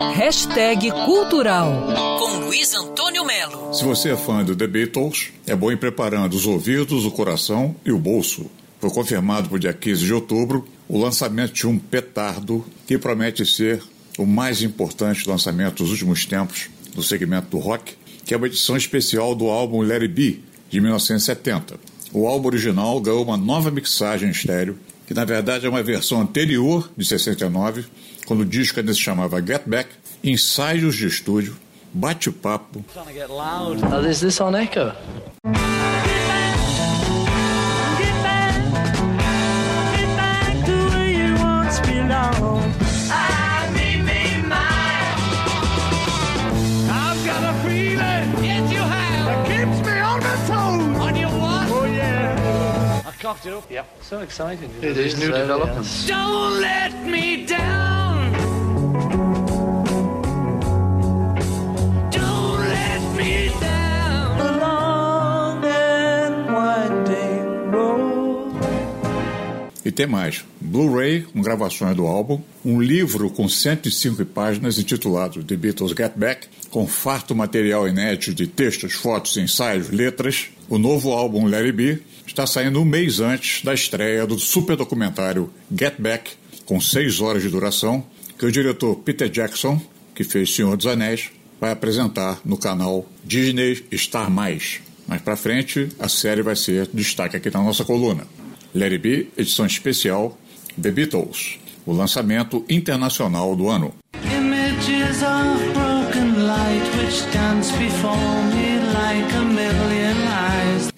Hashtag Cultural com Luiz Antônio Melo. Se você é fã do The Beatles, é bom ir preparando os ouvidos, o coração e o bolso. Foi confirmado para o dia 15 de outubro o lançamento de um petardo que promete ser o mais importante lançamento dos últimos tempos no segmento do rock, que é uma edição especial do álbum Let It Be, de 1970. O álbum original ganhou uma nova mixagem estéreo, que na verdade é uma versão anterior, de 69, quando o disco ainda se chamava Get Back, ensaios de estúdio, bate-papo. Oh, is this on Echo? Cocked it up. Yeah. So exciting. It, it is, is new so, developments. Don't let me down. Don't let me down. The long and winding road. E tem mais: Blu-ray com gravações do álbum, um livro com 105 páginas intitulado The Beatles Get Back, com farto material inédito de textos, fotos, ensaios, letras, o novo álbum Larry B está saindo um mês antes da estreia do super documentário Get Back, com seis horas de duração, que o diretor Peter Jackson, que fez Senhor dos Anéis, vai apresentar no canal Disney Star Mais. Mais para frente, a série vai ser destaque aqui na nossa coluna. Larry B, edição especial The Beatles, o lançamento internacional do ano. Images of broken light which dance before me like a million.